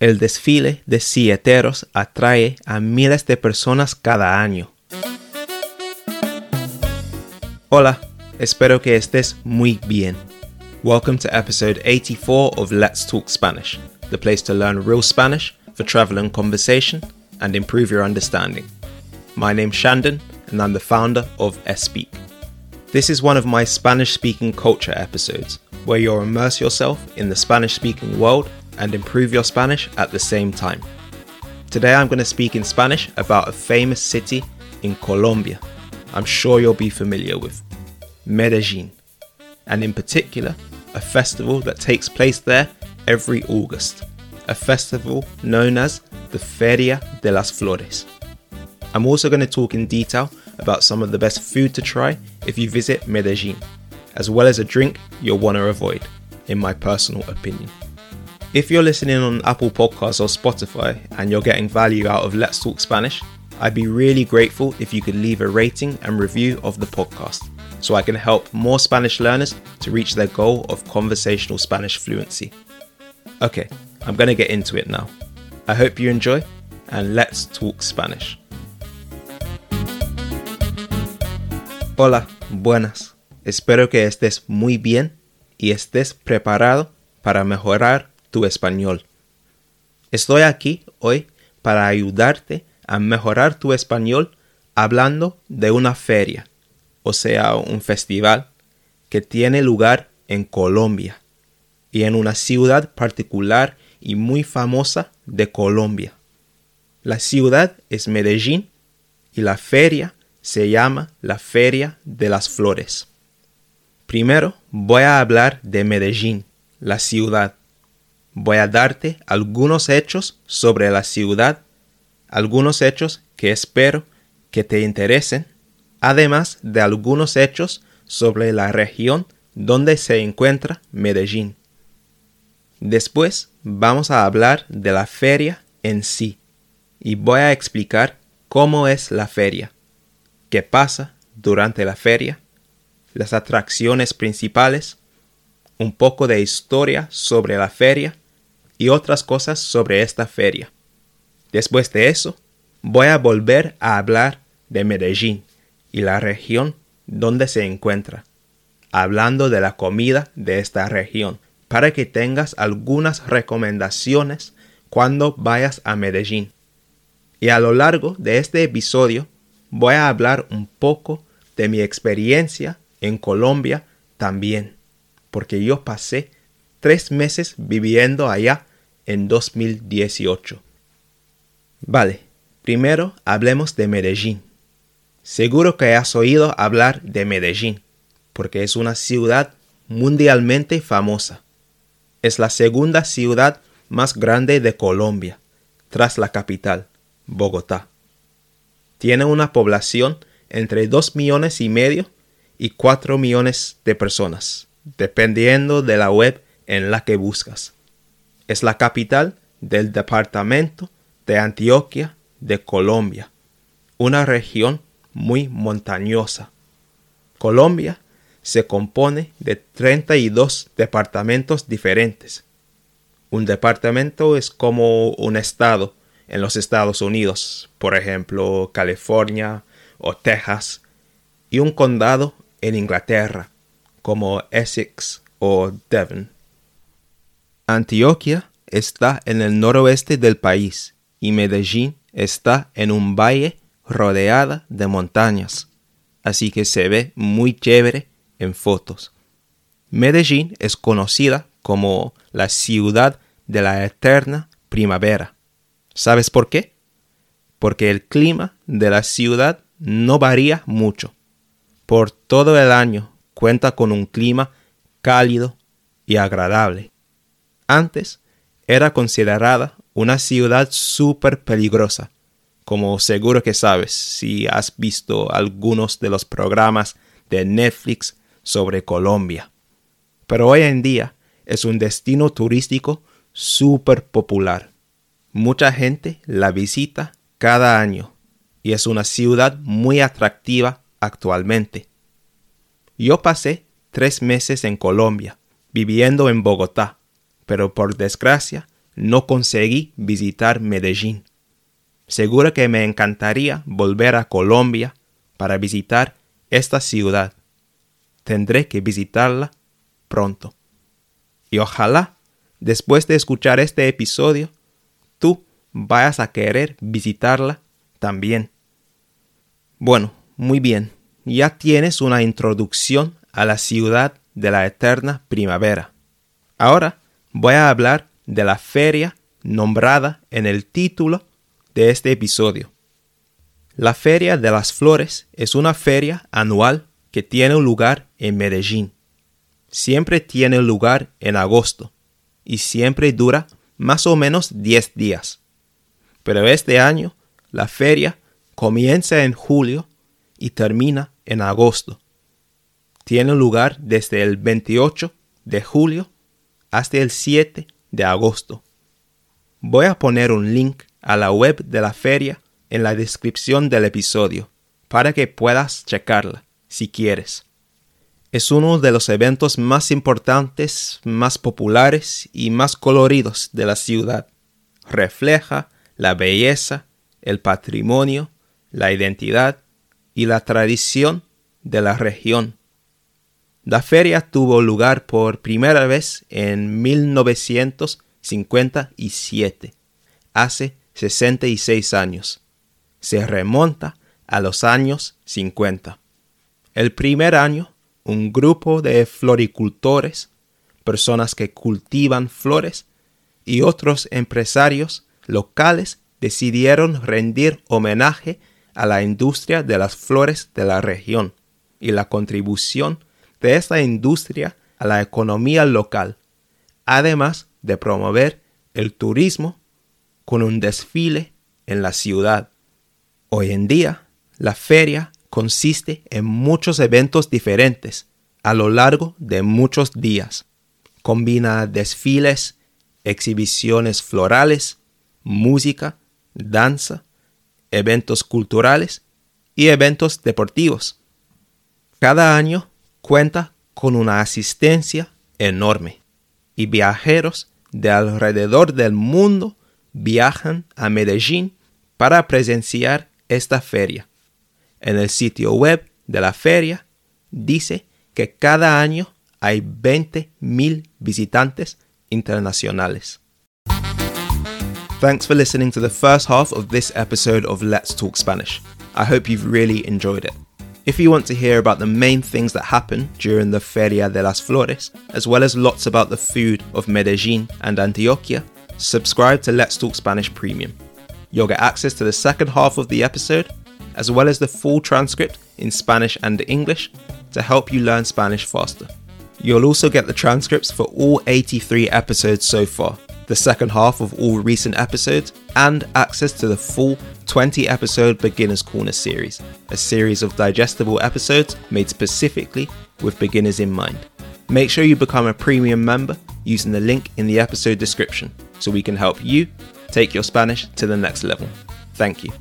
El desfile de silleteros atrae a miles de personas cada año. Hola, espero que estés muy bien. Welcome to episode 84 of Let's Talk Spanish, the place to learn real Spanish for travel and conversation and improve your understanding. My name's Shandon, and I'm the founder of Speak. This is one of my Spanish speaking culture episodes where you'll immerse yourself in the Spanish speaking world and improve your Spanish at the same time. Today I'm going to speak in Spanish about a famous city in Colombia I'm sure you'll be familiar with Medellin, and in particular, a festival that takes place there every August, a festival known as the Feria de las Flores. I'm also going to talk in detail about some of the best food to try if you visit Medellin, as well as a drink you'll want to avoid, in my personal opinion. If you're listening on Apple Podcasts or Spotify and you're getting value out of Let's Talk Spanish, I'd be really grateful if you could leave a rating and review of the podcast so I can help more Spanish learners to reach their goal of conversational Spanish fluency. Okay, I'm going to get into it now. I hope you enjoy, and let's talk Spanish. Hola, buenas. Espero que estés muy bien y estés preparado para mejorar tu español. Estoy aquí hoy para ayudarte a mejorar tu español hablando de una feria, o sea, un festival que tiene lugar en Colombia y en una ciudad particular y muy famosa de Colombia. La ciudad es Medellín y la feria se llama la Feria de las Flores. Primero voy a hablar de Medellín, la ciudad. Voy a darte algunos hechos sobre la ciudad, algunos hechos que espero que te interesen, además de algunos hechos sobre la región donde se encuentra Medellín. Después vamos a hablar de la feria en sí y voy a explicar cómo es la feria qué pasa durante la feria, las atracciones principales, un poco de historia sobre la feria y otras cosas sobre esta feria. Después de eso, voy a volver a hablar de Medellín y la región donde se encuentra, hablando de la comida de esta región, para que tengas algunas recomendaciones cuando vayas a Medellín. Y a lo largo de este episodio voy a hablar un poco de mi experiencia en Colombia también, porque yo pasé tres meses viviendo allá en 2018. Vale, primero hablemos de Medellín. Seguro que has oído hablar de Medellín, porque es una ciudad mundialmente famosa. Es la segunda ciudad más grande de Colombia, tras la capital, Bogotá tiene una población entre 2 millones y medio y 4 millones de personas, dependiendo de la web en la que buscas. Es la capital del departamento de Antioquia de Colombia, una región muy montañosa. Colombia se compone de 32 departamentos diferentes. Un departamento es como un estado en los Estados Unidos, por ejemplo California o Texas, y un condado en Inglaterra, como Essex o Devon. Antioquia está en el noroeste del país y Medellín está en un valle rodeada de montañas, así que se ve muy chévere en fotos. Medellín es conocida como la ciudad de la eterna primavera ¿Sabes por qué? Porque el clima de la ciudad no varía mucho. Por todo el año cuenta con un clima cálido y agradable. Antes era considerada una ciudad súper peligrosa, como seguro que sabes si has visto algunos de los programas de Netflix sobre Colombia. Pero hoy en día es un destino turístico súper popular. Mucha gente la visita cada año y es una ciudad muy atractiva actualmente. Yo pasé tres meses en Colombia, viviendo en Bogotá, pero por desgracia no conseguí visitar Medellín. Seguro que me encantaría volver a Colombia para visitar esta ciudad. Tendré que visitarla pronto. Y ojalá, después de escuchar este episodio, tú vayas a querer visitarla también. Bueno, muy bien, ya tienes una introducción a la ciudad de la eterna primavera. Ahora voy a hablar de la feria nombrada en el título de este episodio. La Feria de las Flores es una feria anual que tiene lugar en Medellín. Siempre tiene lugar en agosto y siempre dura más o menos 10 días. Pero este año la feria comienza en julio y termina en agosto. Tiene lugar desde el 28 de julio hasta el 7 de agosto. Voy a poner un link a la web de la feria en la descripción del episodio para que puedas checarla si quieres. Es uno de los eventos más importantes, más populares y más coloridos de la ciudad. Refleja la belleza, el patrimonio, la identidad y la tradición de la región. La feria tuvo lugar por primera vez en 1957, hace 66 años. Se remonta a los años 50. El primer año, un grupo de floricultores, personas que cultivan flores y otros empresarios locales decidieron rendir homenaje a la industria de las flores de la región y la contribución de esta industria a la economía local, además de promover el turismo con un desfile en la ciudad. Hoy en día, la feria consiste en muchos eventos diferentes a lo largo de muchos días. Combina desfiles, exhibiciones florales, música, danza, eventos culturales y eventos deportivos. Cada año cuenta con una asistencia enorme y viajeros de alrededor del mundo viajan a Medellín para presenciar esta feria. En el sitio web de la feria dice que cada año hay 20.000 visitantes internacionales. Thanks for listening to the first half of this episode of Let's Talk Spanish. I hope you've really enjoyed it. If you want to hear about the main things that happen during the Feria de las Flores, as well as lots about the food of Medellin and Antioquia, subscribe to Let's Talk Spanish Premium. You'll get access to the second half of the episode, as well as the full transcript in Spanish and English to help you learn Spanish faster. You'll also get the transcripts for all 83 episodes so far, the second half of all recent episodes, and access to the full 20 episode Beginner's Corner series, a series of digestible episodes made specifically with beginners in mind. Make sure you become a premium member using the link in the episode description so we can help you take your Spanish to the next level. Thank you.